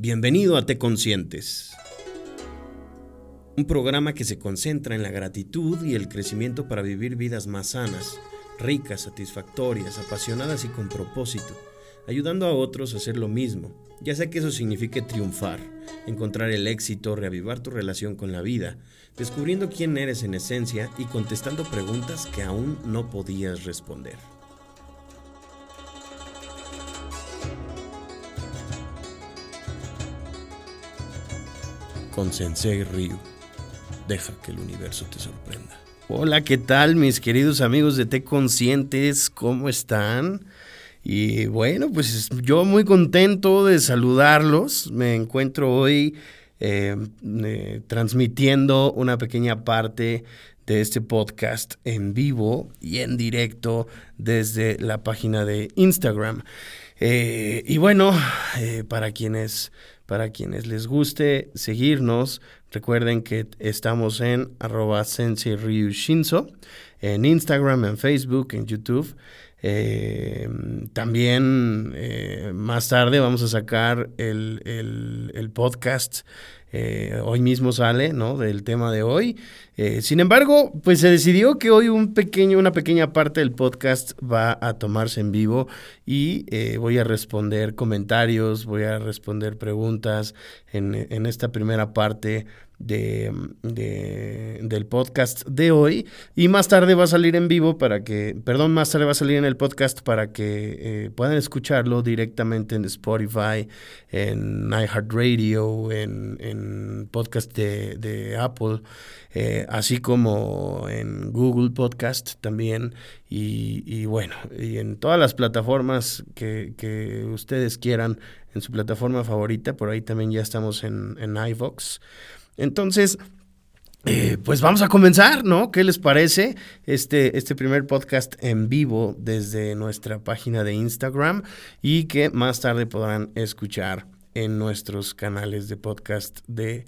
Bienvenido a Te Conscientes, un programa que se concentra en la gratitud y el crecimiento para vivir vidas más sanas, ricas, satisfactorias, apasionadas y con propósito, ayudando a otros a hacer lo mismo, ya sea que eso signifique triunfar, encontrar el éxito, reavivar tu relación con la vida, descubriendo quién eres en esencia y contestando preguntas que aún no podías responder. Con Sensei Ryu. Deja que el universo te sorprenda. Hola, ¿qué tal mis queridos amigos de Te Conscientes? ¿Cómo están? Y bueno, pues yo muy contento de saludarlos. Me encuentro hoy eh, eh, transmitiendo una pequeña parte de este podcast en vivo y en directo desde la página de Instagram. Eh, y bueno, para quienes para quienes les guste seguirnos, recuerden que estamos en arroba Shinzo, en Instagram, en Facebook, en YouTube. Eh, también eh, más tarde vamos a sacar el, el podcast eh, hoy mismo sale, ¿no? Del tema de hoy. Eh, sin embargo, pues se decidió que hoy un pequeño, una pequeña parte del podcast va a tomarse en vivo y eh, voy a responder comentarios, voy a responder preguntas en, en esta primera parte de, del podcast de hoy. Y más tarde va a salir en vivo para que, perdón, más tarde va a salir en el podcast para que eh, puedan escucharlo directamente en Spotify, en iHeartRadio, en, en podcast de, Apple, eh, así como en Google Podcast también y, bueno, y en todas las plataformas que, ustedes quieran, en su plataforma favorita, por ahí también ya estamos en, en iVox. Entonces, eh, pues vamos a comenzar, ¿no? ¿Qué les parece este, este primer podcast en vivo desde nuestra página de Instagram y que más tarde podrán escuchar en nuestros canales de podcast de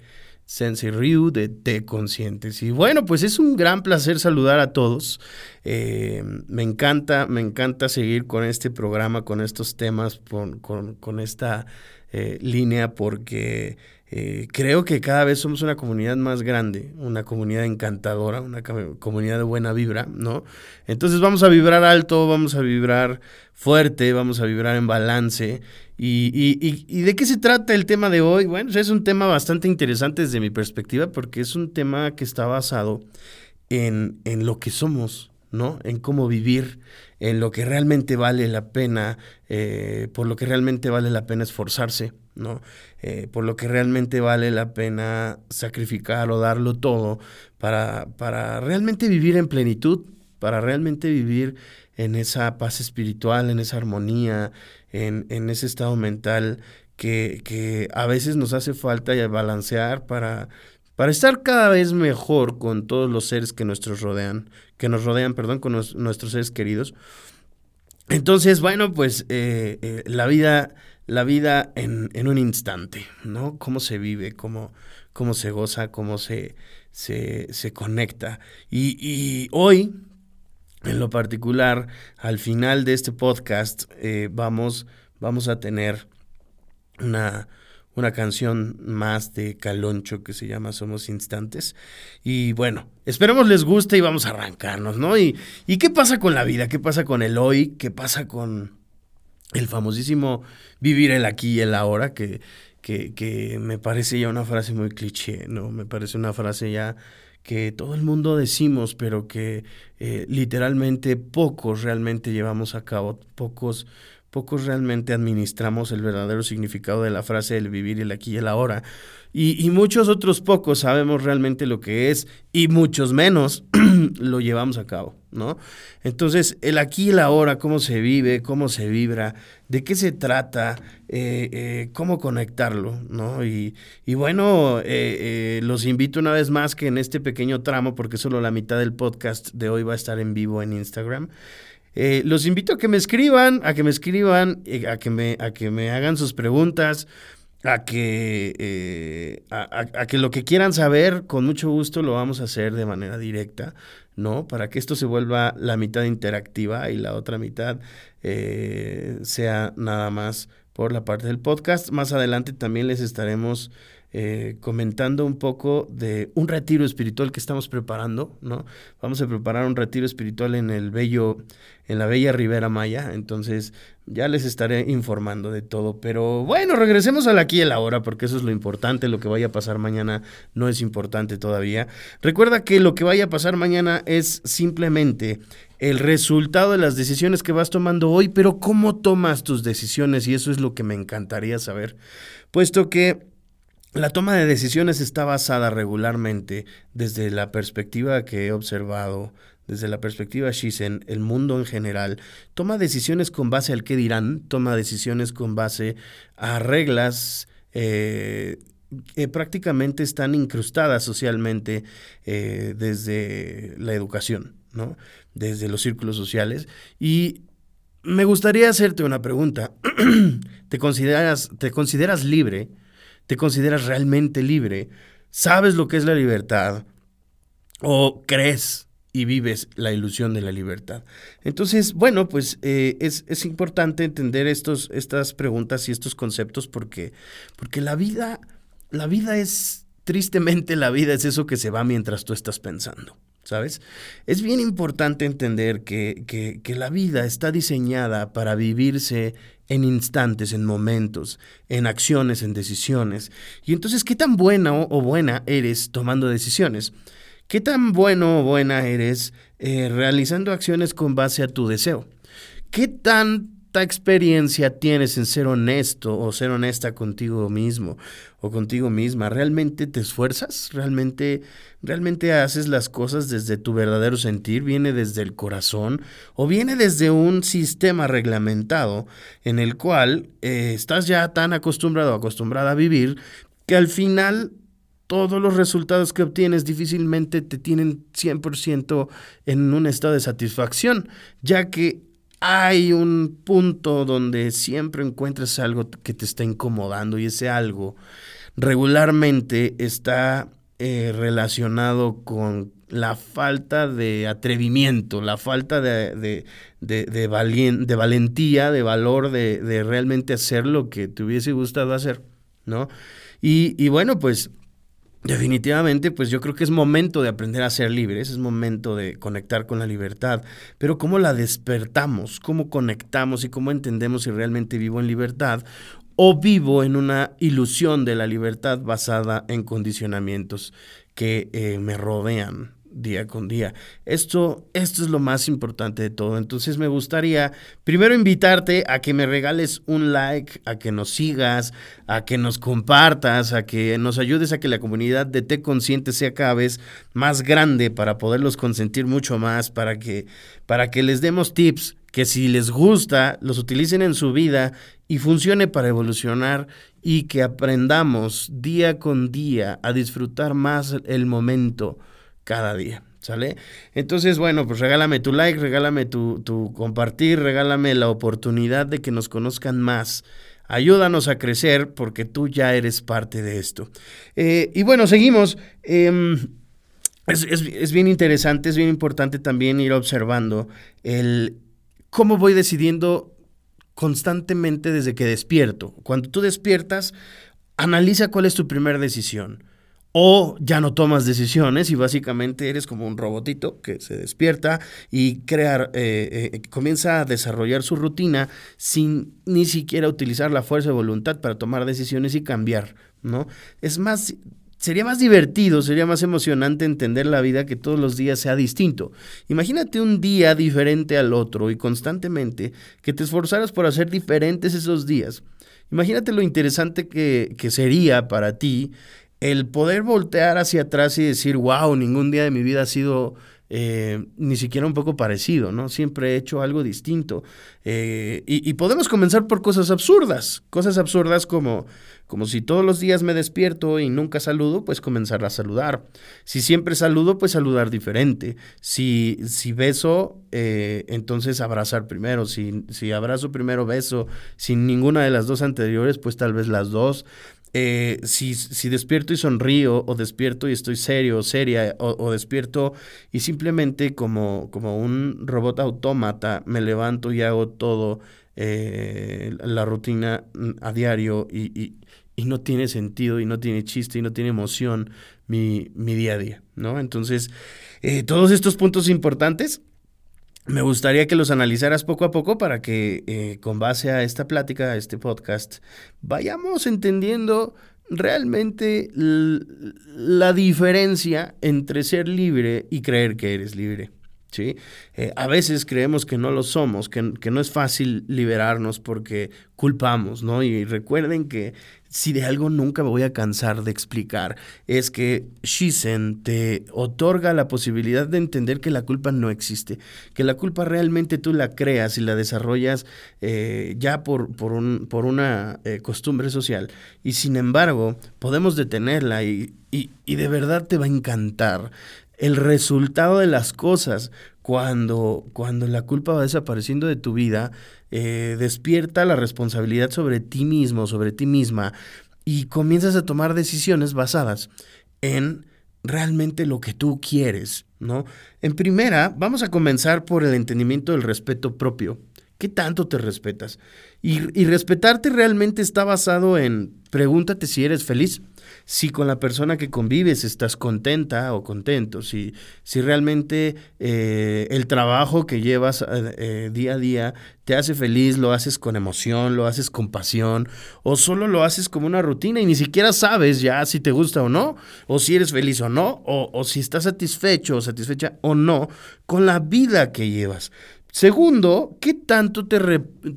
Sensei Ryu de T Conscientes. Y bueno, pues es un gran placer saludar a todos. Eh, me encanta, me encanta seguir con este programa, con estos temas, con, esta eh, línea, porque eh, creo que cada vez somos una comunidad más grande, una comunidad encantadora, una comunidad de buena vibra, ¿no? Entonces vamos a vibrar alto, vamos a vibrar fuerte, vamos a vibrar en balance. ¿Y, de qué se trata el tema de hoy? Bueno, es un tema bastante interesante desde mi perspectiva porque es un tema que está basado en, en lo que somos, ¿no? En cómo vivir, en lo que realmente vale la pena, eh, por lo que realmente vale la pena esforzarse. ¿no? Eh, por lo que realmente vale la pena sacrificar o darlo todo para, para realmente vivir en plenitud, para realmente vivir en esa paz espiritual, en esa armonía, en, en ese estado mental que, que, a veces nos hace falta balancear para, para estar cada vez mejor con todos los seres que nos rodean, que nos rodean, perdón, con nuestros seres queridos. Entonces, bueno, pues eh, eh, la vida la vida en, en, un instante, ¿no? Cómo se vive, cómo, cómo se goza, cómo se, se, se conecta. Y, y, hoy, en lo particular, al final de este podcast, eh, vamos, vamos a tener una, una canción más de Caloncho que se llama Somos Instantes. Y bueno, esperemos les guste y vamos a arrancarnos, ¿no? Y, y qué pasa con la vida, qué pasa con el hoy, qué pasa con el famosísimo vivir el aquí y el ahora, que, que, me parece ya una frase muy cliché, ¿no? Me parece una frase ya que todo el mundo decimos, pero que eh, literalmente pocos realmente llevamos a cabo, pocos, pocos realmente administramos el verdadero significado de la frase del vivir el aquí y el ahora. Y, muchos otros pocos sabemos realmente lo que es y muchos menos lo llevamos a cabo. ¿no? Entonces, el aquí y el ahora, cómo se vive, cómo se vibra, de qué se trata, eh, eh, cómo conectarlo, ¿no? Y, y bueno, eh, los invito una vez más que en este pequeño tramo, porque solo la mitad del podcast de hoy va a estar en vivo en Instagram. Los invito a que me escriban, a que me escriban, a que me, a que me hagan sus preguntas a que, a, que lo que quieran saber, con mucho gusto lo vamos a hacer de manera directa. ¿no? Para que esto se vuelva la mitad interactiva y la otra mitad eh, sea nada más por la parte del podcast. Más adelante también les estaremos eh, comentando un poco de un retiro espiritual que estamos preparando, ¿no? Vamos a preparar un retiro espiritual en el bello, en la bella Ribera Maya, entonces ya les estaré informando de todo, pero bueno, regresemos al aquí y la hora, porque eso es lo importante, lo que vaya a pasar mañana no es importante todavía. Recuerda que lo que vaya a pasar mañana es simplemente el resultado de las decisiones que vas tomando hoy, pero cómo tomas tus decisiones, y eso es lo que me encantaría saber, puesto que la toma de decisiones está basada regularmente desde la perspectiva que he observado, desde la perspectiva Shizen, el mundo en general, toma decisiones con base al que dirán, toma decisiones con base a reglas eh, que prácticamente están incrustadas socialmente eh, desde la educación, ¿no? desde los círculos sociales. Y me gustaría hacerte una pregunta. ¿Te consideras, te consideras libre? Te consideras realmente libre, sabes lo que es la libertad o crees y vives la ilusión de la libertad. Entonces, bueno, pues eh, es, importante entender estos, estas preguntas y estos conceptos porque, porque la vida, la vida es, tristemente la vida es eso que se va mientras tú estás pensando. ¿Sabes? Es bien importante entender que, que, que, la vida está diseñada para vivirse en instantes, en momentos, en acciones, en decisiones. Y entonces, ¿qué tan buena o, buena eres tomando decisiones? ¿Qué tan bueno o buena eres eh, realizando acciones con base a tu deseo? ¿Qué tan experiencia tienes en ser honesto o ser honesta contigo mismo o contigo misma? ¿Realmente te esfuerzas? ¿Realmente, realmente haces las cosas desde tu verdadero sentir? ¿Viene desde el corazón? ¿O viene desde un sistema reglamentado en el cual eh, estás ya tan acostumbrado o acostumbrada a vivir que al final todos los resultados que obtienes difícilmente te tienen 100% en un estado de satisfacción, ya que hay un punto donde siempre encuentras algo que te está incomodando y ese algo regularmente está eh, relacionado con la falta de atrevimiento, la falta de, de, de, de valentía, de valor, de, realmente hacer lo que te hubiese gustado hacer, ¿no? Y, y bueno, pues Definitivamente, pues yo creo que es momento de aprender a ser libres, es momento de conectar con la libertad, pero cómo la despertamos, cómo conectamos y cómo entendemos si realmente vivo en libertad o vivo en una ilusión de la libertad basada en condicionamientos que eh, me rodean día con día. Esto, esto es lo más importante de todo. Entonces me gustaría primero invitarte a que me regales un like, a que nos sigas, a que nos compartas, a que nos ayudes a que la comunidad de Te Consciente sea cada vez más grande para poderlos consentir mucho más, para que, para que les demos tips que si les gusta, los utilicen en su vida y funcione para evolucionar y que aprendamos día con día a disfrutar más el momento cada día. ¿Sale? Entonces, bueno, pues regálame tu like, regálame tu, compartir, regálame la oportunidad de que nos conozcan más. Ayúdanos a crecer porque tú ya eres parte de esto. Eh, y bueno, seguimos. Em, es, es, bien interesante, es bien importante también ir observando el cómo voy decidiendo constantemente desde que despierto. Cuando tú despiertas, analiza cuál es tu primera decisión o ya no tomas decisiones y básicamente eres como un robotito que se despierta y crear, eh, eh, comienza a desarrollar su rutina sin ni siquiera utilizar la fuerza de voluntad para tomar decisiones y cambiar, ¿no? Es más, sería más divertido, sería más emocionante entender la vida que todos los días sea distinto. Imagínate un día diferente al otro y constantemente que te esforzaras por hacer diferentes esos días. Imagínate lo interesante que, que sería para ti el poder voltear hacia atrás y decir, wow, ningún día de mi vida ha sido eh, ni siquiera un poco parecido, ¿no? Siempre he hecho algo distinto. Eh, y, podemos comenzar por cosas absurdas, cosas absurdas como, como si todos los días me despierto y nunca saludo, pues comenzar a saludar. Si siempre saludo, pues saludar diferente. Si, si beso, eh, entonces abrazar primero. Si, si abrazo primero, beso. Sin ninguna de las dos anteriores, pues tal vez las dos. Eh, si, si, despierto y sonrío, o despierto y estoy serio o seria, o, despierto y simplemente como, como un robot autómata me levanto y hago todo eh, la rutina mm, a diario y, no tiene sentido y no tiene chiste y no tiene emoción mi, día a día, ¿no? Entonces, eh, todos estos puntos importantes me gustaría que los analizaras poco a poco para que eh, con base a esta plática, a este podcast, vayamos entendiendo realmente la diferencia entre ser libre y creer que eres libre. ¿Sí? Eh, a veces creemos que no lo somos, que, no es fácil liberarnos porque culpamos, ¿no? Y recuerden que si de algo nunca me voy a cansar de explicar, es que Shizen te otorga la posibilidad de entender que la culpa no existe, que la culpa realmente tú la creas y la desarrollas eh, ya por, por, un, por una eh, costumbre social. Y sin embargo, podemos detenerla y, y de verdad te va a encantar el resultado de las cosas cuando, cuando la culpa va desapareciendo de tu vida, eh, despierta la responsabilidad sobre ti mismo, sobre ti misma, y comienzas a tomar decisiones basadas en realmente lo que tú quieres, ¿no? En primera, vamos a comenzar por el entendimiento del respeto propio. ¿Qué tanto te respetas? Y, y respetarte realmente está basado en pregúntate si eres feliz si con la persona que convives estás contenta o contento, si, si realmente eh, el trabajo que llevas eh, eh, día a día te hace feliz, lo haces con emoción, lo haces con pasión, o solo lo haces como una rutina y ni siquiera sabes ya si te gusta o no, o si eres feliz o no, o, si estás satisfecho o satisfecha o no con la vida que llevas. Segundo, ¿qué tanto te,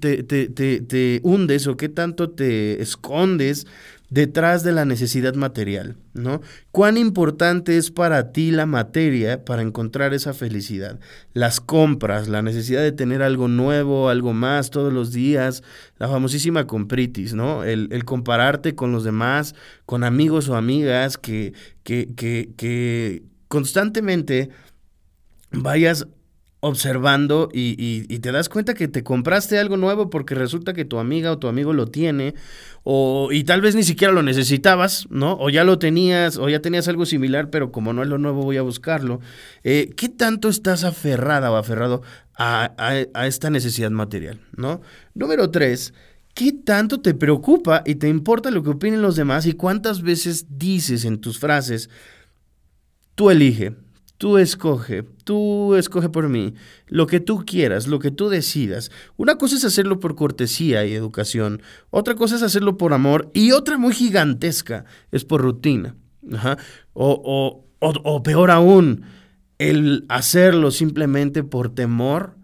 te, te, te, hundes o qué tanto te escondes detrás de la necesidad material, ¿no? ¿Cuán importante es para ti la materia para encontrar esa felicidad? Las compras, la necesidad de tener algo nuevo, algo más todos los días, la famosísima compritis, ¿no? El, compararte con los demás, con amigos o amigas que, que, que, constantemente vayas observando y, y, te das cuenta que te compraste algo nuevo porque resulta que tu amiga o tu amigo lo tiene, o, y tal vez ni siquiera lo necesitabas, ¿no? O ya lo tenías, o ya tenías algo similar, pero como no es lo nuevo voy a buscarlo. Eh, ¿Qué tanto estás aferrada o aferrado a, a, esta necesidad material, ¿no? Número tres, ¿Qué tanto te preocupa y te importa lo que opinen los demás y cuántas veces dices en tus frases, tú elige, Tú escoge, tú escoge por mí, lo que tú quieras, lo que tú decidas. Una cosa es hacerlo por cortesía y educación, otra cosa es hacerlo por amor y otra muy gigantesca es por rutina. O, o, o peor aún, el hacerlo simplemente por temor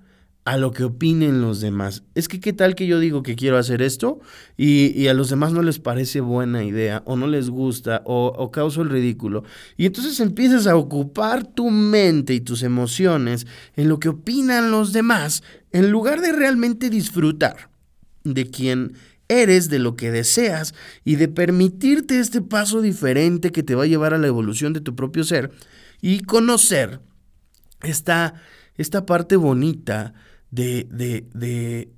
a lo que opinen los demás. Es que qué tal que yo digo que quiero hacer esto y, a los demás no les parece buena idea o no les gusta o, o causo el ridículo. Y entonces empiezas a ocupar tu mente y tus emociones en lo que opinan los demás en lugar de realmente disfrutar de quién eres, de lo que deseas y de permitirte este paso diferente que te va a llevar a la evolución de tu propio ser y conocer esta, esta parte bonita de, de, de,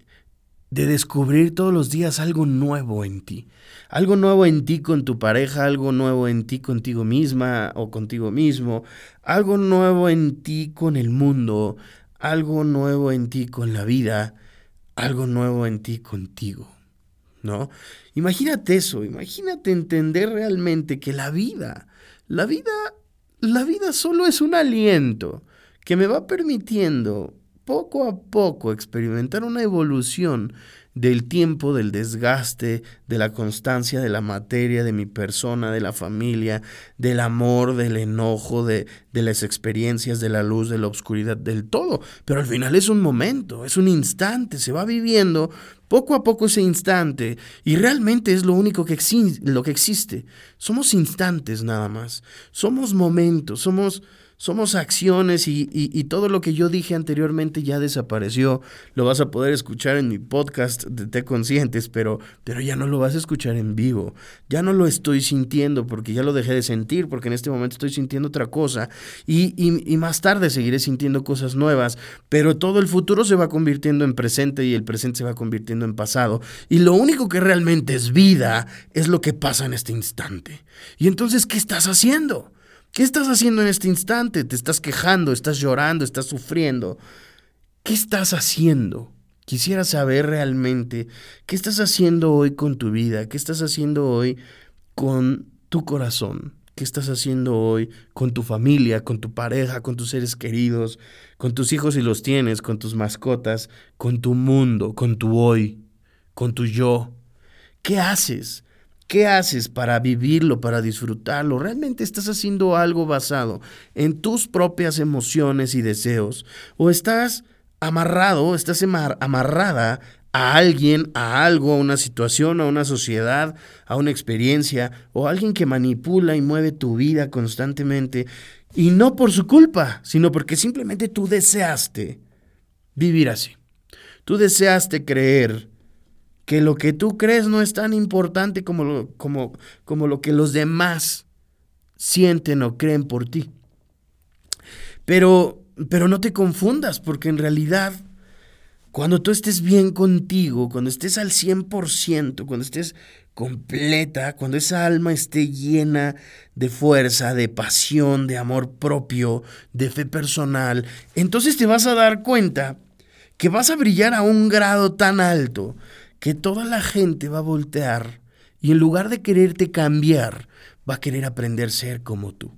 de descubrir todos los días algo nuevo en ti. Algo nuevo en ti con tu pareja, algo nuevo en ti contigo misma o contigo mismo, algo nuevo en ti con el mundo, algo nuevo en ti con la vida, algo nuevo en ti contigo. ¿No? Imagínate eso, imagínate entender realmente que la vida, la vida, la vida solo es un aliento que me va permitiendo poco a poco experimentar una evolución del tiempo, del desgaste, de la constancia, de la materia, de mi persona, de la familia, del amor, del enojo, de, de, las experiencias, de la luz, de la oscuridad, del todo. Pero al final es un momento, es un instante, se va viviendo poco a poco ese instante y realmente es lo único que, lo que existe. Somos instantes nada más, somos momentos, somos somos acciones y, todo lo que yo dije anteriormente ya desapareció. Lo vas a poder escuchar en mi podcast de Te Conscientes, pero, pero ya no lo vas a escuchar en vivo. Ya no lo estoy sintiendo porque ya lo dejé de sentir, porque en este momento estoy sintiendo otra cosa y, y más tarde seguiré sintiendo cosas nuevas, pero todo el futuro se va convirtiendo en presente y el presente se va convirtiendo en pasado. Y lo único que realmente es vida es lo que pasa en este instante. Y entonces, ¿qué estás haciendo? ¿Qué estás haciendo en este instante? ¿Te estás quejando? ¿Estás llorando? ¿Estás sufriendo? ¿Qué estás haciendo? Quisiera saber realmente qué estás haciendo hoy con tu vida, qué estás haciendo hoy con tu corazón, qué estás haciendo hoy con tu familia, con tu pareja, con tus seres queridos, con tus hijos si los tienes, con tus mascotas, con tu mundo, con tu hoy, con tu yo. ¿Qué haces? ¿Qué haces para vivirlo, para disfrutarlo? ¿Realmente estás haciendo algo basado en tus propias emociones y deseos? ¿O estás amarrado, estás amarrada a alguien, a algo, a una situación, a una sociedad, a una experiencia, o a alguien que manipula y mueve tu vida constantemente, y no por su culpa, sino porque simplemente tú deseaste vivir así. Tú deseaste creer que lo que tú crees no es tan importante como lo, como, como lo que los demás sienten o creen por ti. Pero, pero no te confundas, porque en realidad, cuando tú estés bien contigo, cuando estés al 100%, cuando estés completa, cuando esa alma esté llena de fuerza, de pasión, de amor propio, de fe personal, entonces te vas a dar cuenta que vas a brillar a un grado tan alto que toda la gente va a voltear y en lugar de quererte cambiar, va a querer aprender a ser como tú.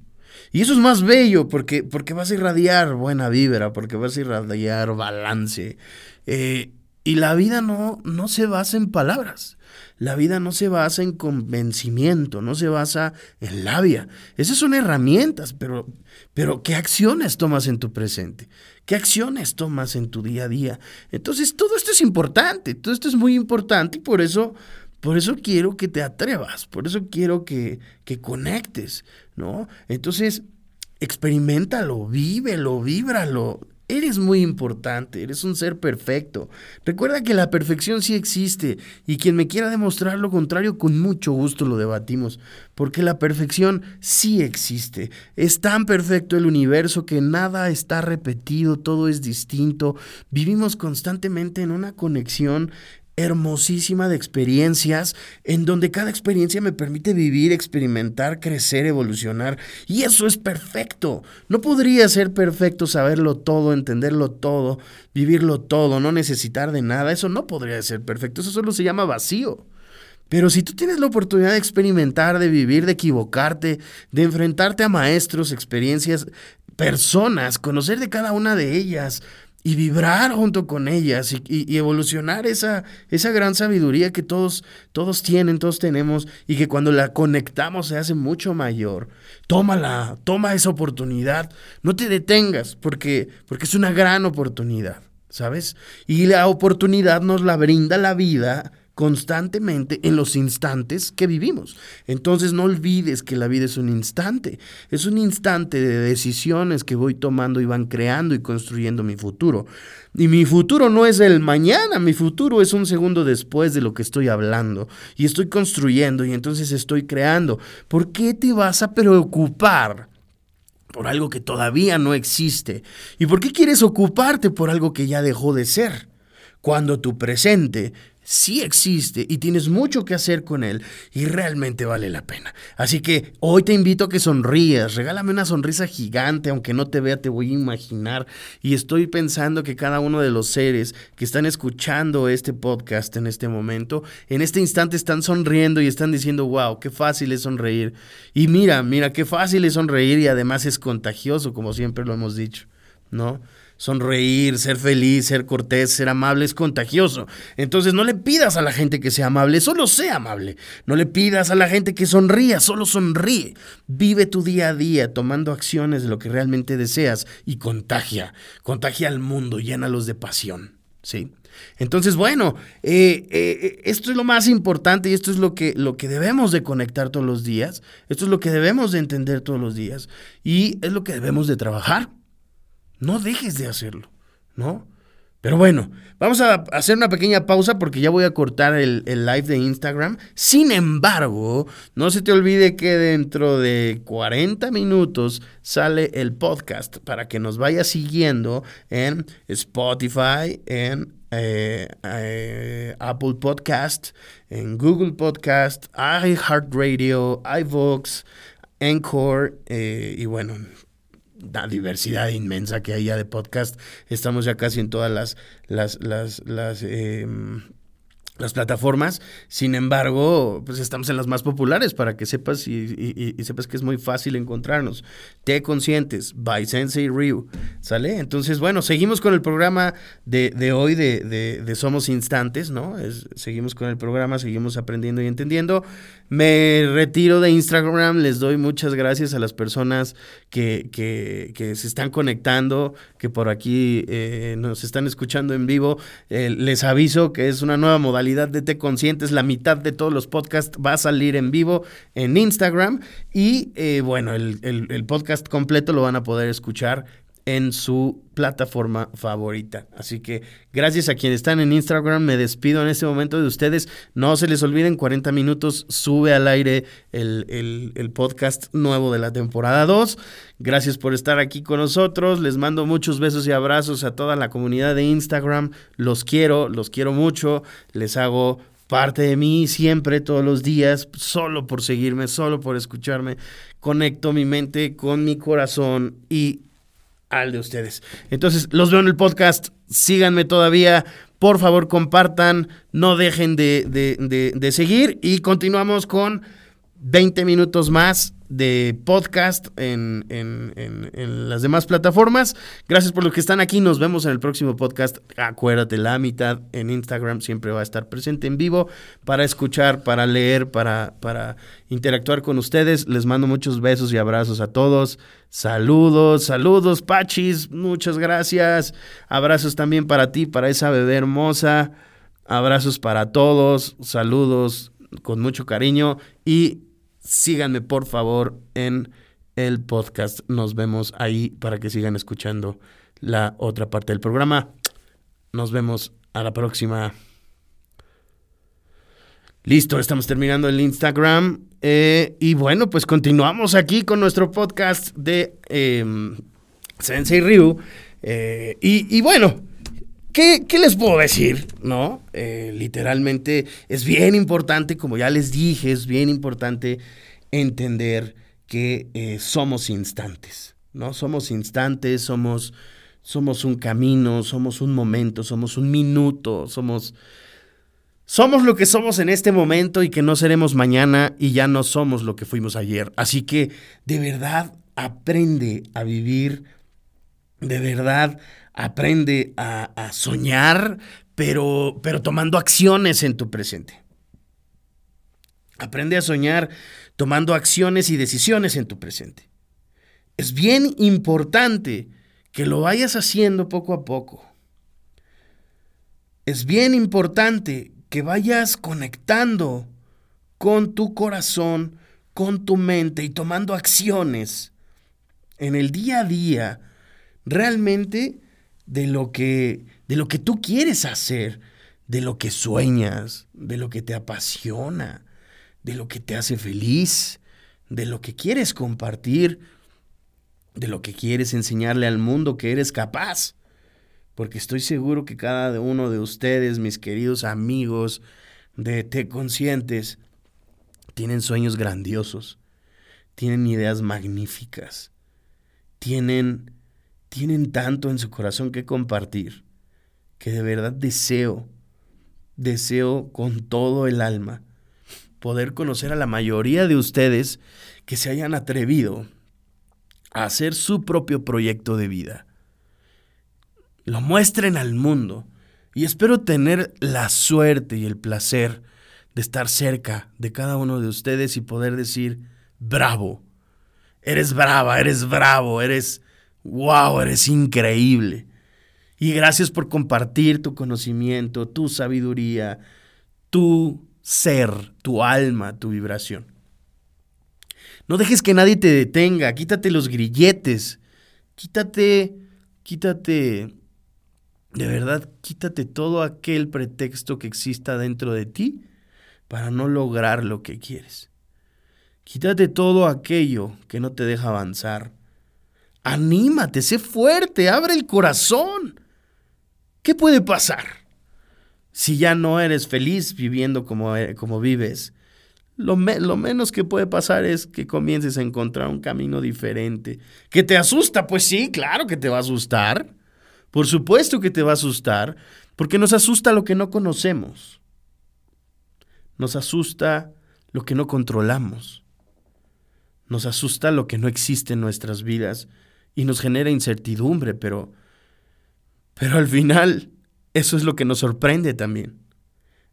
Y eso es más bello porque, porque vas a irradiar buena vibra, porque vas a irradiar balance. Eh, y la vida no, no se basa en palabras. La vida no se basa en convencimiento, no se basa en labia. Esas son herramientas, pero, pero ¿qué acciones tomas en tu presente? ¿Qué acciones tomas en tu día a día? Entonces, todo esto es importante, todo esto es muy importante y por eso, por eso quiero que te atrevas, por eso quiero que, que conectes, ¿no? Entonces, experimentalo, vívelo, víbralo, Eres muy importante, eres un ser perfecto. Recuerda que la perfección sí existe y quien me quiera demostrar lo contrario, con mucho gusto lo debatimos, porque la perfección sí existe. Es tan perfecto el universo que nada está repetido, todo es distinto. Vivimos constantemente en una conexión hermosísima de experiencias en donde cada experiencia me permite vivir, experimentar, crecer, evolucionar. Y eso es perfecto. No podría ser perfecto saberlo todo, entenderlo todo, vivirlo todo, no necesitar de nada. Eso no podría ser perfecto. Eso solo se llama vacío. Pero si tú tienes la oportunidad de experimentar, de vivir, de equivocarte, de enfrentarte a maestros, experiencias, personas, conocer de cada una de ellas, y vibrar junto con ellas y, evolucionar esa, esa gran sabiduría que todos, todos tienen, todos tenemos y que cuando la conectamos se hace mucho mayor. Tómala, toma esa oportunidad, no te detengas porque, porque es una gran oportunidad, ¿sabes? Y la oportunidad nos la brinda la vida constantemente en los instantes que vivimos. Entonces no olvides que la vida es un instante, es un instante de decisiones que voy tomando y van creando y construyendo mi futuro. Y mi futuro no es el mañana, mi futuro es un segundo después de lo que estoy hablando y estoy construyendo y entonces estoy creando. ¿Por qué te vas a preocupar? por algo que todavía no existe? ¿Y por qué quieres ocuparte por algo que ya dejó de ser? Cuando tu presente sí existe y tienes mucho que hacer con él y realmente vale la pena. Así que hoy te invito a que sonrías, regálame una sonrisa gigante, aunque no te vea te voy a imaginar y estoy pensando que cada uno de los seres que están escuchando este podcast en este momento, en este instante están sonriendo y están diciendo, wow, qué fácil es sonreír. Y mira, mira, qué fácil es sonreír y además es contagioso, como siempre lo hemos dicho, ¿no? Sonreír, ser feliz, ser cortés, ser amable es contagioso. Entonces no le pidas a la gente que sea amable, solo sea amable. No le pidas a la gente que sonría, solo sonríe. Vive tu día a día tomando acciones de lo que realmente deseas y contagia, contagia al mundo, llénalos de pasión. ¿Sí? Entonces, bueno, eh, eh, esto es lo más importante y esto es lo que, lo que debemos de conectar todos los días, esto es lo que debemos de entender todos los días y es lo que debemos de trabajar. No dejes de hacerlo, ¿no? Pero bueno, vamos a hacer una pequeña pausa porque ya voy a cortar el, live de Instagram. Sin embargo, no se te olvide que dentro de 40 minutos sale el podcast para que nos vaya siguiendo en Spotify, en eh, eh, Apple Podcast, en Google Podcast, iHeartRadio, iVoox, Encore eh, y bueno, la diversidad inmensa que hay ya de podcast. Estamos ya casi en todas las, las, las, las em, las plataformas. Sin embargo, pues estamos en las más populares para que sepas y, sepas que es muy fácil encontrarnos. Te conscientes, by Sensei Ryu. ¿Sale? Entonces, bueno, seguimos con el programa de, hoy de, de, Somos Instantes, ¿no? seguimos con el programa, seguimos aprendiendo y entendiendo. Me retiro de Instagram, les doy muchas gracias a las personas que, que, se están conectando, que por aquí eh, nos están escuchando en vivo. Eh, les aviso que es una nueva modalidad de Te Conscientes. La mitad de todos los podcasts va a salir en vivo en Instagram. Y eh, bueno, el, el podcast completo lo van a poder escuchar en su plataforma favorita. Así que gracias a quienes están en Instagram, me despido en este momento de ustedes. No se les olviden, 40 minutos sube al aire el, el, podcast nuevo de la temporada 2. Gracias por estar aquí con nosotros. Les mando muchos besos y abrazos a toda la comunidad de Instagram. Los quiero, los quiero mucho. Les hago parte de mí siempre, todos los días, solo por seguirme, solo por escucharme. Conecto mi mente con mi corazón y al de ustedes. Entonces, los veo en el podcast, síganme todavía, por favor compartan, no dejen de, de, de seguir. Y continuamos con 20 minutos más de podcast en, las demás plataformas. Gracias por los que están aquí. Nos vemos en el próximo podcast. Acuérdate, la mitad en Instagram siempre va a estar presente en vivo para escuchar, para leer, para, para interactuar con ustedes. Les mando muchos besos y abrazos a todos. Saludos, saludos, Pachis. Muchas gracias. Abrazos también para ti, para esa bebé hermosa. Abrazos para todos. Saludos con mucho cariño y síganme por favor en el podcast. Nos vemos ahí para que sigan escuchando la otra parte del programa. Nos vemos a la próxima. Listo, estamos terminando el Instagram. Eh, y bueno, pues continuamos aquí con nuestro podcast de em, Sensei Ryu. Eh, y, bueno, ¿qué, les puedo decir? ¿No? Eh, literalmente es bien importante, como ya les dije, es bien importante entender que eh, somos instantes, ¿no? Somos instantes, somos, somos un camino, somos un momento, somos un minuto, somos... Somos lo que somos en este momento y que no seremos mañana y ya no somos lo que fuimos ayer. Así que de verdad aprende a vivir, de verdad aprende a, a soñar, pero, pero tomando acciones en tu presente. Aprende a soñar tomando acciones y decisiones en tu presente. Es bien importante que lo vayas haciendo poco a poco. Es bien importante que vayas conectando con tu corazón, con tu mente y tomando acciones en el día a día realmente de lo que de lo que tú quieres hacer, de lo que sueñas, de lo que te apasiona, de lo que te hace feliz, de lo que quieres compartir, de lo que quieres enseñarle al mundo que eres capaz. Porque estoy seguro que cada uno de ustedes, mis queridos amigos de Te Conscientes, tienen sueños grandiosos, tienen ideas magníficas, tienen, tienen tanto en su corazón que compartir, que de verdad deseo, deseo con todo el alma poder conocer a la mayoría de ustedes que se hayan atrevido a hacer su propio proyecto de vida. Lo muestren al mundo y espero tener la suerte y el placer de estar cerca de cada uno de ustedes y poder decir, bravo, eres brava, eres bravo, eres, wow, eres increíble. Y gracias por compartir tu conocimiento, tu sabiduría, tu ser, tu alma, tu vibración. No dejes que nadie te detenga, quítate los grilletes, quítate, quítate, de verdad, quítate todo aquel pretexto que exista dentro de ti para no lograr lo que quieres. Quítate todo aquello que no te deja avanzar. Anímate, sé fuerte, abre el corazón. ¿Qué puede pasar? si ya no eres feliz viviendo como, eh, como vives, lo, lo, menos que puede pasar es que comiences a encontrar un camino diferente. ¿Que te asusta? Pues sí, claro que te va a asustar. Por supuesto que te va a asustar, porque nos asusta lo que no conocemos. Nos asusta lo que no controlamos. Nos asusta lo que no existe en nuestras vidas y nos genera incertidumbre, pero pero al final eso es lo que nos sorprende también.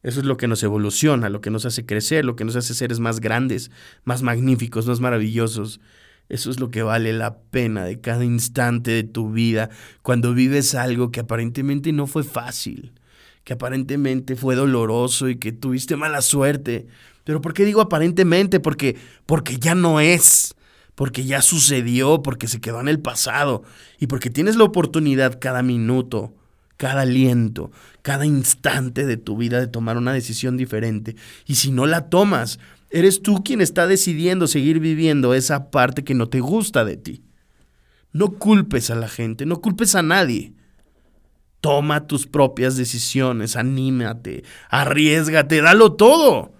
Eso es lo que nos evoluciona, lo que nos hace crecer, lo que nos hace seres más grandes, más magníficos, más maravillosos. Eso es lo que vale la pena de cada instante de tu vida cuando vives algo que aparentemente no fue fácil, que aparentemente fue doloroso y que tuviste mala suerte. Pero ¿por qué digo aparentemente? Porque porque ya no es, porque ya sucedió, porque se quedó en el pasado y porque tienes la oportunidad cada minuto cada aliento, cada instante de tu vida de tomar una decisión diferente. Y si no la tomas, eres tú quien está decidiendo seguir viviendo esa parte que no te gusta de ti. No culpes a la gente, no culpes a nadie. Toma tus propias decisiones, anímate, arriesgate, dalo todo.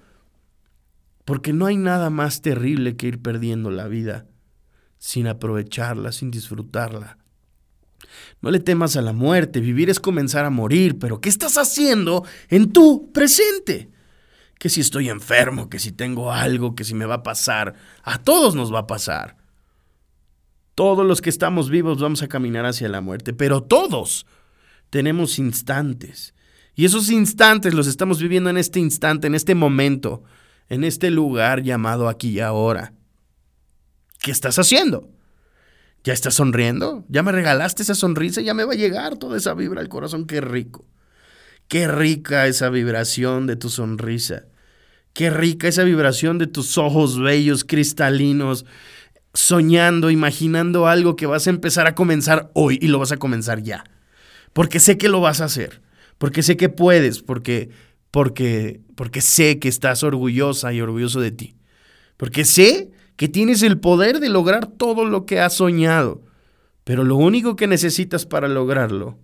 Porque no hay nada más terrible que ir perdiendo la vida sin aprovecharla, sin disfrutarla. No le temas a la muerte, vivir es comenzar a morir, pero ¿qué estás haciendo en tu presente? Que si estoy enfermo, que si tengo algo, que si me va a pasar, a todos nos va a pasar. Todos los que estamos vivos vamos a caminar hacia la muerte, pero todos tenemos instantes. Y esos instantes los estamos viviendo en este instante, en este momento, en este lugar llamado aquí y ahora. ¿Qué estás haciendo? ¿Ya estás sonriendo? ¿Ya me regalaste esa sonrisa? Ya me va a llegar toda esa vibra al corazón. Qué rico. Qué rica esa vibración de tu sonrisa. Qué rica esa vibración de tus ojos bellos, cristalinos, soñando, imaginando algo que vas a empezar a comenzar hoy y lo vas a comenzar ya. Porque sé que lo vas a hacer. Porque sé que puedes. Porque, porque, porque sé que estás orgullosa y orgulloso de ti. Porque sé que tienes el poder de lograr todo lo que has soñado, pero lo único que necesitas para lograrlo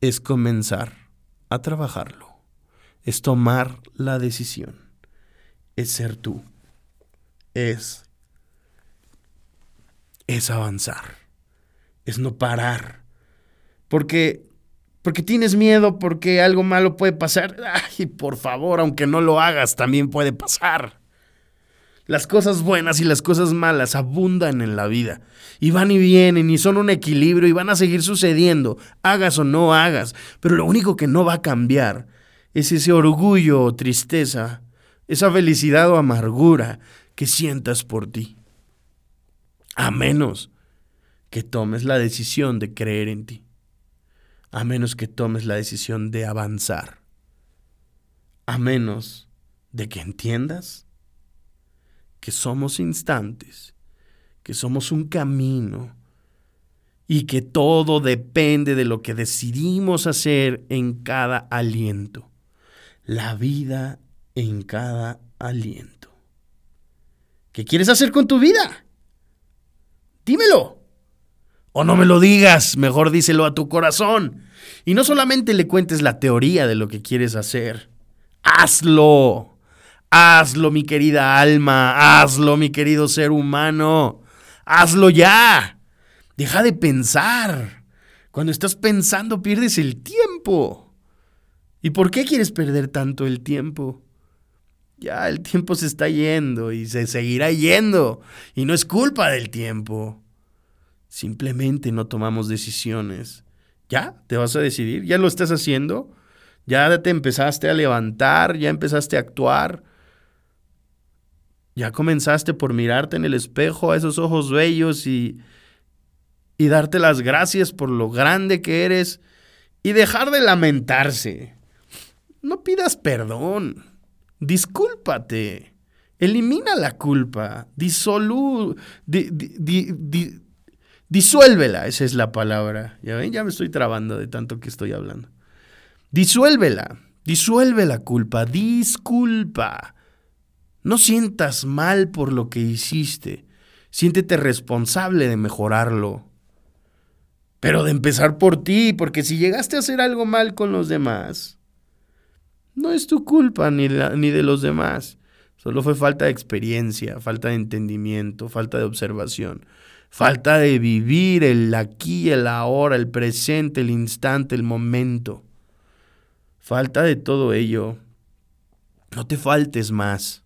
es comenzar a trabajarlo, es tomar la decisión, es ser tú, es es avanzar, es no parar, porque porque tienes miedo, porque algo malo puede pasar. Ay, por favor, aunque no lo hagas, también puede pasar. Las cosas buenas y las cosas malas abundan en la vida. Y van y vienen y son un equilibrio y van a seguir sucediendo, hagas o no hagas. Pero lo único que no va a cambiar es ese orgullo o tristeza, esa felicidad o amargura que sientas por ti. A menos que tomes la decisión de creer en ti. A menos que tomes la decisión de avanzar. A menos de que entiendas que somos instantes, que somos un camino y que todo depende de lo que decidimos hacer en cada aliento. La vida en cada aliento. ¿Qué quieres hacer con tu vida? Dímelo. O no me lo digas, mejor díselo a tu corazón. Y no solamente le cuentes la teoría de lo que quieres hacer, hazlo. Hazlo, mi querida alma, hazlo, mi querido ser humano, hazlo ya. Deja de pensar. Cuando estás pensando pierdes el tiempo. ¿Y por qué quieres perder tanto el tiempo? Ya el tiempo se está yendo y se seguirá yendo. Y no es culpa del tiempo. Simplemente no tomamos decisiones. ¿Ya? ¿Te vas a decidir? ¿Ya lo estás haciendo? ¿Ya te empezaste a levantar? ¿Ya empezaste a actuar? Ya comenzaste por mirarte en el espejo a esos ojos bellos y, y darte las gracias por lo grande que eres y dejar de lamentarse. No pidas perdón. Discúlpate. Elimina la culpa. Disolu disuélvela. Esa es la palabra. Ya ven, ya me estoy trabando de tanto que estoy hablando. Disuélvela. Disuelve la culpa. Disculpa. No sientas mal por lo que hiciste. Siéntete responsable de mejorarlo. Pero de empezar por ti, porque si llegaste a hacer algo mal con los demás, no es tu culpa ni, ni de los demás. Solo fue falta de experiencia, falta de entendimiento, falta de observación, falta de vivir el aquí, el ahora, el presente, el instante, el momento. Falta de todo ello. No te faltes más.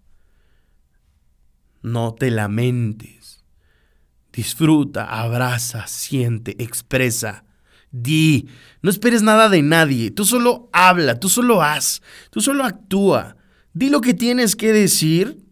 No te lamentes. Disfruta, abraza, siente, expresa. Di, no esperes nada de nadie, tú solo habla, tú solo haz, tú solo actúa. Di lo que tienes que decir,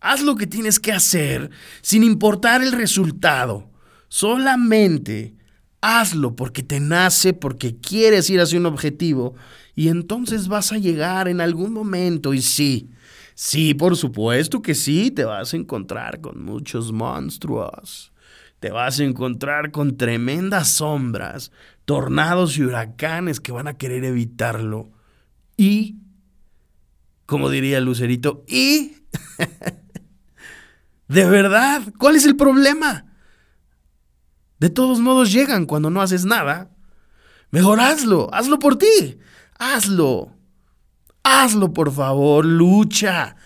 haz lo que tienes que hacer, sin importar el resultado. Solamente hazlo porque te nace, porque quieres ir hacia un objetivo y entonces vas a llegar en algún momento y sí, sí, por supuesto que sí, te vas a encontrar con muchos monstruos. Te vas a encontrar con tremendas sombras, tornados y huracanes que van a querer evitarlo. Y como diría Lucerito, ¿y? ¿De verdad? ¿Cuál es el problema? De todos modos llegan cuando no haces nada. Mejor hazlo, hazlo por ti, hazlo. Hazlo, por favor, lucha.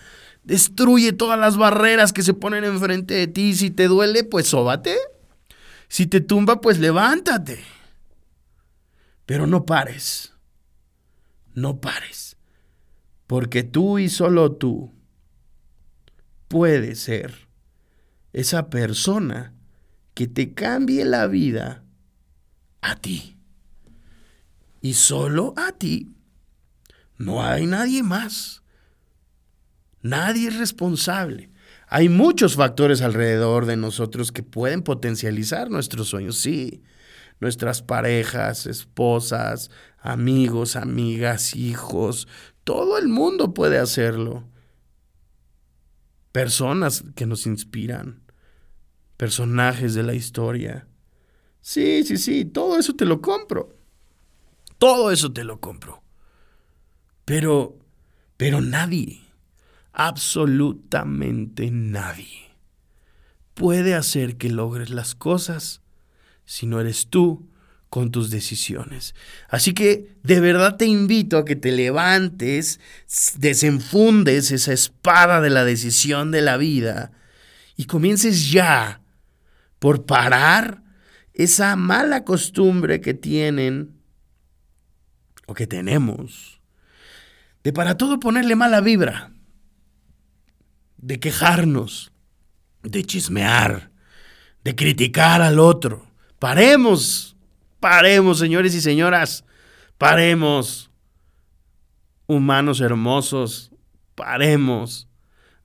Destruye todas las barreras que se ponen enfrente de ti. Si te duele, pues sóbate. Si te tumba, pues levántate. Pero no pares. No pares. Porque tú y solo tú puedes ser esa persona que te cambie la vida a ti. Y solo a ti. No hay nadie más. Nadie es responsable. Hay muchos factores alrededor de nosotros que pueden potencializar nuestros sueños, sí. Nuestras parejas, esposas, amigos, amigas, hijos, todo el mundo puede hacerlo. Personas que nos inspiran, personajes de la historia. Sí, sí, sí, todo eso te lo compro. Todo eso te lo compro. Pero, pero nadie, absolutamente nadie, puede hacer que logres las cosas si no eres tú con tus decisiones. Así que de verdad te invito a que te levantes, desenfundes esa espada de la decisión de la vida y comiences ya por parar esa mala costumbre que tienen o que tenemos de para todo ponerle mala vibra, de quejarnos, de chismear, de criticar al otro. Paremos Paremos, señores y señoras. Paremos. Humanos hermosos. Paremos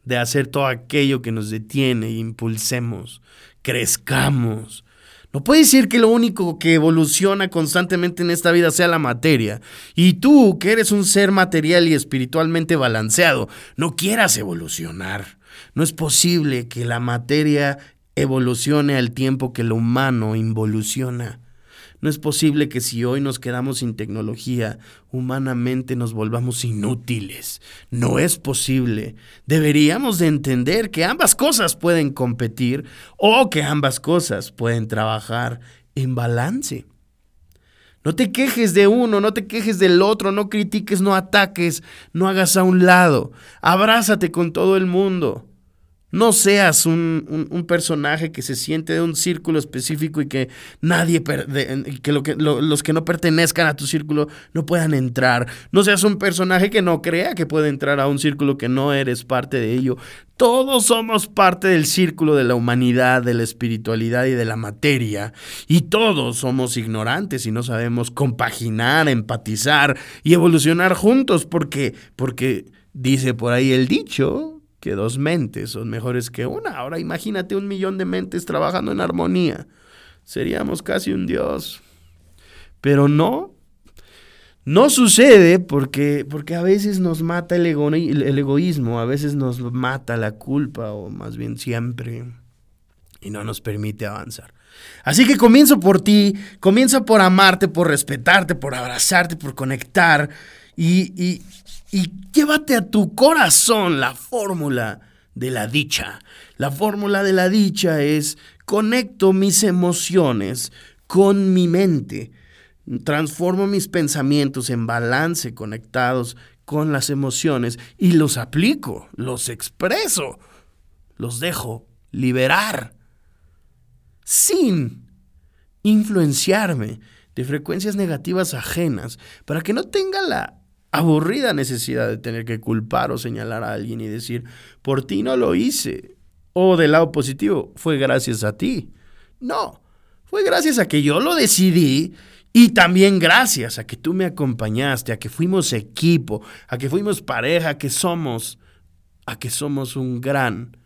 de hacer todo aquello que nos detiene e impulsemos. Crezcamos. No puede decir que lo único que evoluciona constantemente en esta vida sea la materia. Y tú, que eres un ser material y espiritualmente balanceado, no quieras evolucionar. No es posible que la materia evolucione al tiempo que lo humano involuciona. No es posible que si hoy nos quedamos sin tecnología, humanamente nos volvamos inútiles. No es posible. Deberíamos de entender que ambas cosas pueden competir o que ambas cosas pueden trabajar en balance. No te quejes de uno, no te quejes del otro, no critiques, no ataques, no hagas a un lado. Abrázate con todo el mundo. No seas un, personaje que se siente de un círculo específico y que nadie, que, lo que los que no pertenezcan a tu círculo no puedan entrar. No seas un personaje que no crea que puede entrar a un círculo que no eres parte de ello. Todos somos parte del círculo de la humanidad, de la espiritualidad y de la materia. Y todos somos ignorantes y no sabemos compaginar, empatizar y evolucionar juntos porque, porque dice por ahí el dicho, que dos mentes son mejores que una. Ahora imagínate un millón de mentes trabajando en armonía. Seríamos casi un dios. Pero no, no sucede porque, porque a veces nos mata el, egoísmo, a veces nos mata la culpa, o más bien siempre, y no nos permite avanzar. Así que comienzo por ti, comienza por amarte, por respetarte, por abrazarte, por conectar y, y llévate a tu corazón la fórmula de la dicha. La fórmula de la dicha es conecto mis emociones con mi mente, transformo mis pensamientos en balance conectados con las emociones y los aplico, los expreso, los dejo liberar sin influenciarme de frecuencias negativas ajenas para que no tenga la aburrida necesidad de tener que culpar o señalar a alguien y decir, por ti no lo hice. O del lado positivo, fue gracias a ti. No, fue gracias a que yo lo decidí y también gracias a que tú me acompañaste, a que fuimos equipo, a que fuimos pareja, a que somos, a que somos un gran,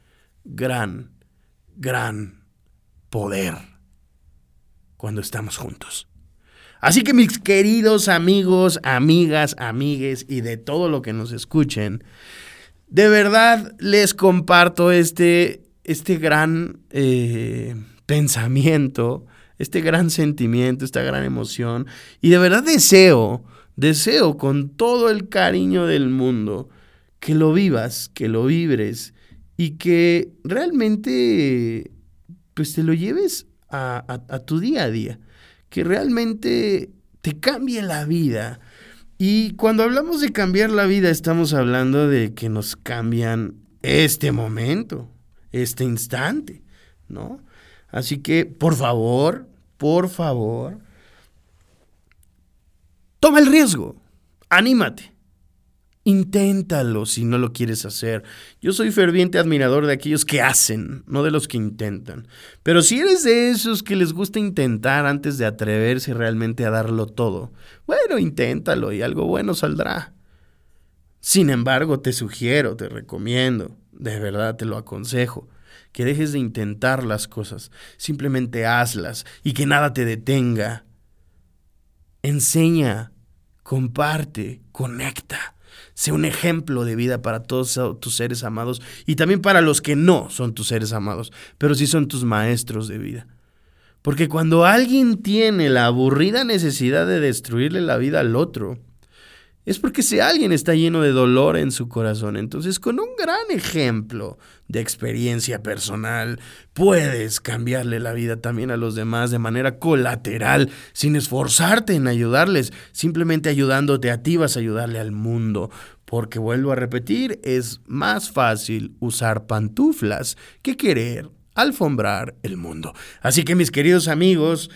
gran, gran poder cuando estamos juntos. Así que mis queridos amigos, amigas, amigues y de todo lo que nos escuchen, de verdad les comparto este, este gran eh, pensamiento, este gran sentimiento, esta gran emoción. Y de verdad deseo, deseo con todo el cariño del mundo que lo vivas, que lo vibres y que realmente pues te lo lleves a tu día a día que realmente te cambie la vida. Y cuando hablamos de cambiar la vida, estamos hablando de que nos cambian este momento, este instante, ¿no? Así que, por favor, por favor, toma el riesgo, anímate. Inténtalo si no lo quieres hacer. Yo soy ferviente admirador de aquellos que hacen, no de los que intentan. Pero si eres de esos que les gusta intentar antes de atreverse realmente a darlo todo, bueno, inténtalo y algo bueno saldrá. Sin embargo, te sugiero, te recomiendo, de verdad te lo aconsejo, que dejes de intentar las cosas, simplemente hazlas y que nada te detenga. Enseña, comparte, conecta. Sé un ejemplo de vida para todos tus seres amados y también para los que no son tus seres amados, pero sí son tus maestros de vida. Porque cuando alguien tiene la aburrida necesidad de destruirle la vida al otro, es porque si alguien está lleno de dolor en su corazón, entonces con un gran ejemplo de experiencia personal puedes cambiarle la vida también a los demás de manera colateral, sin esforzarte en ayudarles, simplemente ayudándote a ti vas a ayudarle al mundo. Porque vuelvo a repetir, es más fácil usar pantuflas que querer alfombrar el mundo. Así que mis queridos amigos,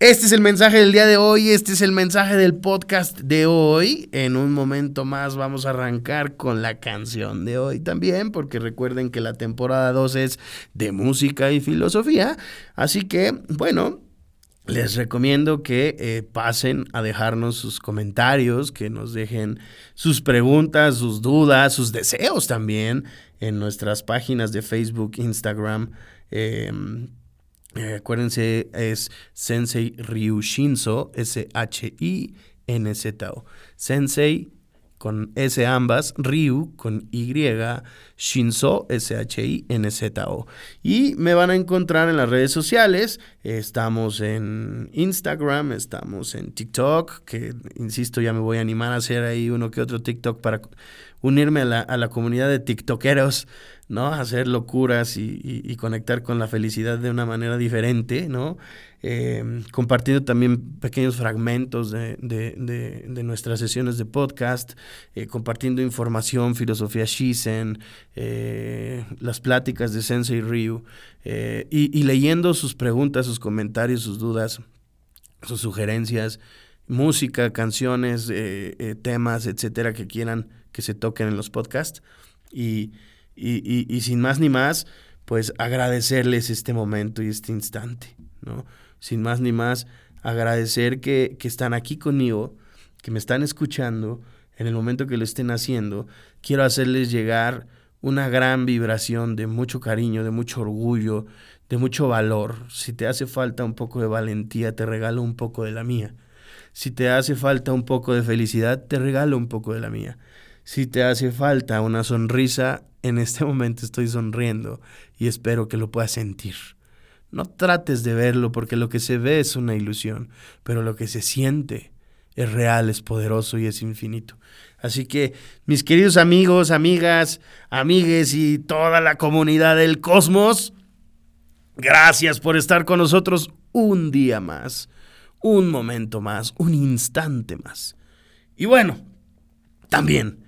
este es el mensaje del día de hoy, este es el mensaje del podcast de hoy. En un momento más vamos a arrancar con la canción de hoy también, porque recuerden que la temporada 2 es de música y filosofía. Así que, bueno, les recomiendo que eh, pasen a dejarnos sus comentarios, que nos dejen sus preguntas, sus dudas, sus deseos también en nuestras páginas de Facebook, Instagram. Em, eh, acuérdense, es Sensei Ryu Shinzo, S-H-I-N-Z-O. Sensei con S ambas, Ryu con Y, Shinzo, S-H-I-N-Z-O. Y me van a encontrar en las redes sociales. Estamos en Instagram, estamos en TikTok, que insisto, ya me voy a animar a hacer ahí uno que otro TikTok para unirme a la, a la comunidad de TikTokeros. ¿no? Hacer locuras y, conectar con la felicidad de una manera diferente, ¿no? Eh, compartiendo también pequeños fragmentos de, nuestras sesiones de podcast, eh, compartiendo información, filosofía Shizen, eh, las pláticas de Sensei Ryu, y, y leyendo sus preguntas, sus comentarios, sus dudas, sus sugerencias, música, canciones, temas, etcétera, que quieran que se toquen en los podcasts. Y, y, sin más ni más, pues agradecerles este momento y este instante, ¿no? Sin más ni más, agradecer que, que están aquí conmigo, que me están escuchando en el momento que lo estén haciendo. Quiero hacerles llegar una gran vibración de mucho cariño, de mucho orgullo, de mucho valor. Si te hace falta un poco de valentía, te regalo un poco de la mía. Si te hace falta un poco de felicidad, te regalo un poco de la mía. Si te hace falta una sonrisa, en este momento estoy sonriendo y espero que lo puedas sentir. No trates de verlo porque lo que se ve es una ilusión, pero lo que se siente es real, es poderoso y es infinito. Así que, mis queridos amigos, amigas, amigues y toda la comunidad del cosmos, gracias por estar con nosotros un día más, un momento más, un instante más. Y bueno, también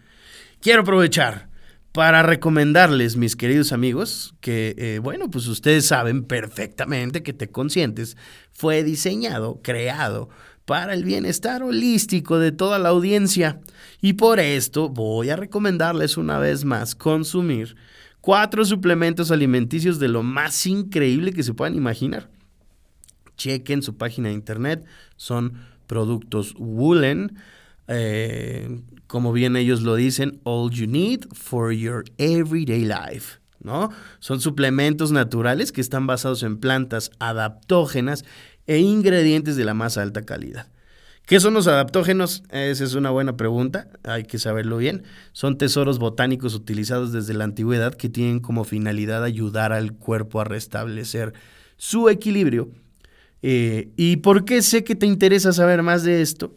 quiero aprovechar para recomendarles, mis queridos amigos, que, eh, bueno, pues ustedes saben perfectamente que Te Conscientes fue diseñado, creado para el bienestar holístico de toda la audiencia. Y por esto voy a recomendarles una vez más consumir cuatro suplementos alimenticios de lo más increíble que se puedan imaginar. Chequen su página de internet, son productos Woolen. Eh, como bien ellos lo dicen, all you need for your everyday life. ¿no? Son suplementos naturales que están basados en plantas adaptógenas e ingredientes de la más alta calidad. ¿Qué son los adaptógenos? Esa es una buena pregunta, hay que saberlo bien. Son tesoros botánicos utilizados desde la antigüedad que tienen como finalidad ayudar al cuerpo a restablecer su equilibrio. Eh, ¿Y por qué sé que te interesa saber más de esto?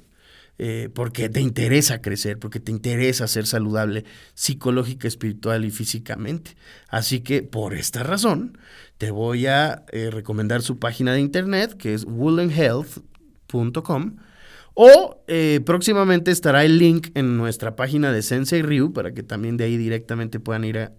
Eh, porque te interesa crecer, porque te interesa ser saludable psicológica, espiritual y físicamente. Así que por esta razón te voy a eh, recomendar su página de internet que es woolenhealth.com o eh, próximamente estará el link en nuestra página de Sensei Ryu para que también de ahí directamente puedan ir a,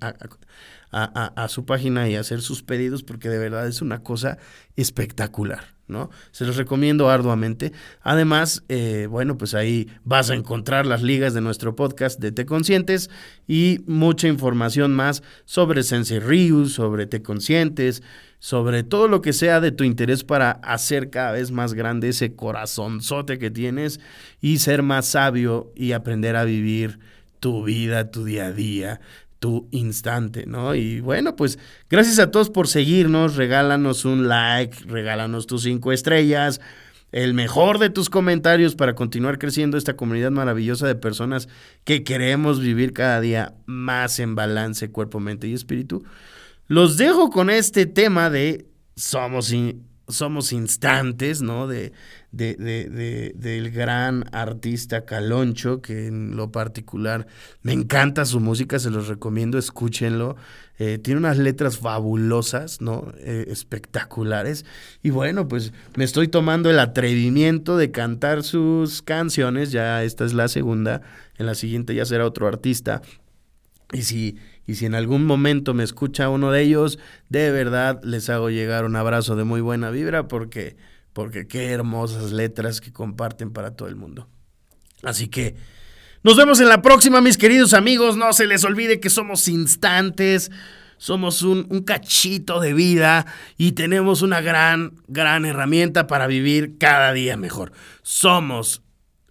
a su página y hacer sus pedidos porque de verdad es una cosa espectacular. ¿No? Se los recomiendo arduamente. Además, eh, bueno, pues ahí vas a encontrar las ligas de nuestro podcast de Te Conscientes y mucha información más sobre Sensei Ryu, sobre Te Conscientes, sobre todo lo que sea de tu interés para hacer cada vez más grande ese corazonzote que tienes y ser más sabio y aprender a vivir tu vida, tu día a día, tu instante, ¿no? Y bueno, pues gracias a todos por seguirnos, regálanos un like, regálanos tus cinco estrellas, el mejor de tus comentarios para continuar creciendo esta comunidad maravillosa de personas que queremos vivir cada día más en balance cuerpo, mente y espíritu. Los dejo con este tema de somos, somos instantes, ¿no? De, de, del gran artista Caloncho, que en lo particular me encanta su música, se los recomiendo, escúchenlo. Eh, tiene unas letras fabulosas, ¿no? Eh, espectaculares. Y bueno, pues me estoy tomando el atrevimiento de cantar sus canciones, ya esta es la segunda, en la siguiente ya será otro artista. Y si, y si en algún momento me escucha uno de ellos, de verdad les hago llegar un abrazo de muy buena vibra porque porque qué hermosas letras que comparten para todo el mundo. Así que nos vemos en la próxima, mis queridos amigos. No se les olvide que somos instantes, somos un, un cachito de vida y tenemos una gran, gran herramienta para vivir cada día mejor. Somos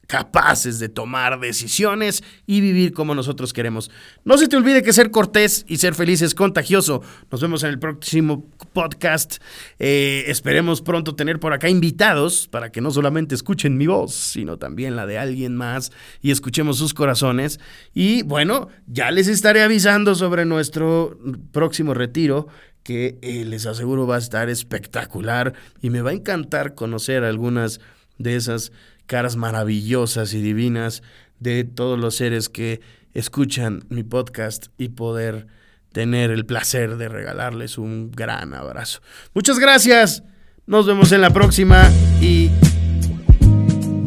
capaces de tomar decisiones y vivir como nosotros queremos. No se te olvide que ser cortés y ser feliz es contagioso. Nos vemos en el próximo podcast. Eh, esperemos pronto tener por acá invitados para que no solamente escuchen mi voz, sino también la de alguien más y escuchemos sus corazones. Y bueno, ya les estaré avisando sobre nuestro próximo retiro que eh, les aseguro va a estar espectacular y me va a encantar conocer algunas de esas caras maravillosas y divinas de todos los seres que escuchan mi podcast y poder tener el placer de regalarles un gran abrazo. Muchas gracias. Nos vemos en la próxima y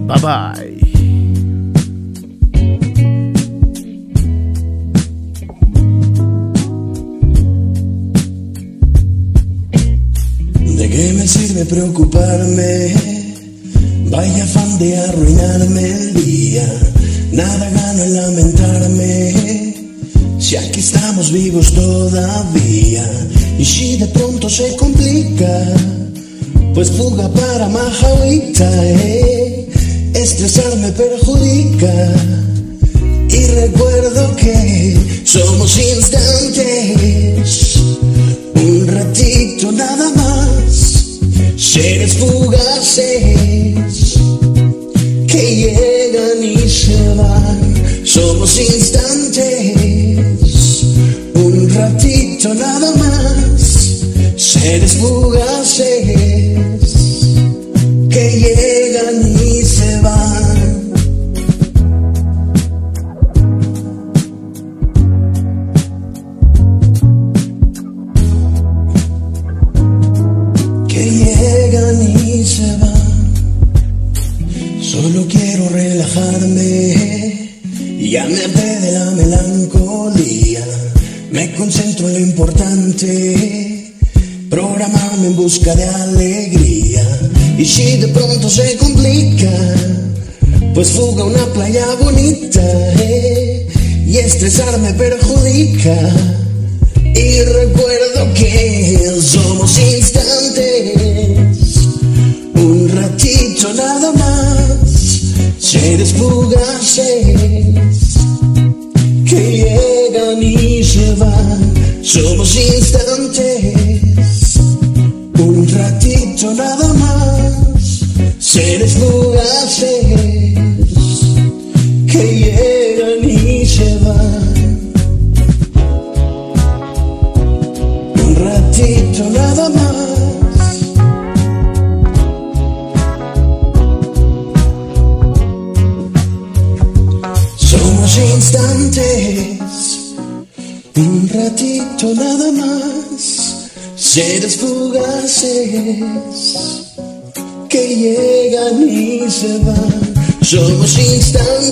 bye bye. ¿De qué me sirve preocuparme? Vaya de arruinarme el día, nada gano en lamentarme. Si aquí estamos vivos todavía, y si de pronto se complica, pues fuga para Majahuita, eh. estresar me perjudica. Y recuerdo que somos instantes, un ratito nada más seres fugaces instantes, un ratito nada más. Seres fugaces seres fugaces que llegan y se van. Somos instantes, un ratito nada más. Seres fugaces que llegan. Son machines down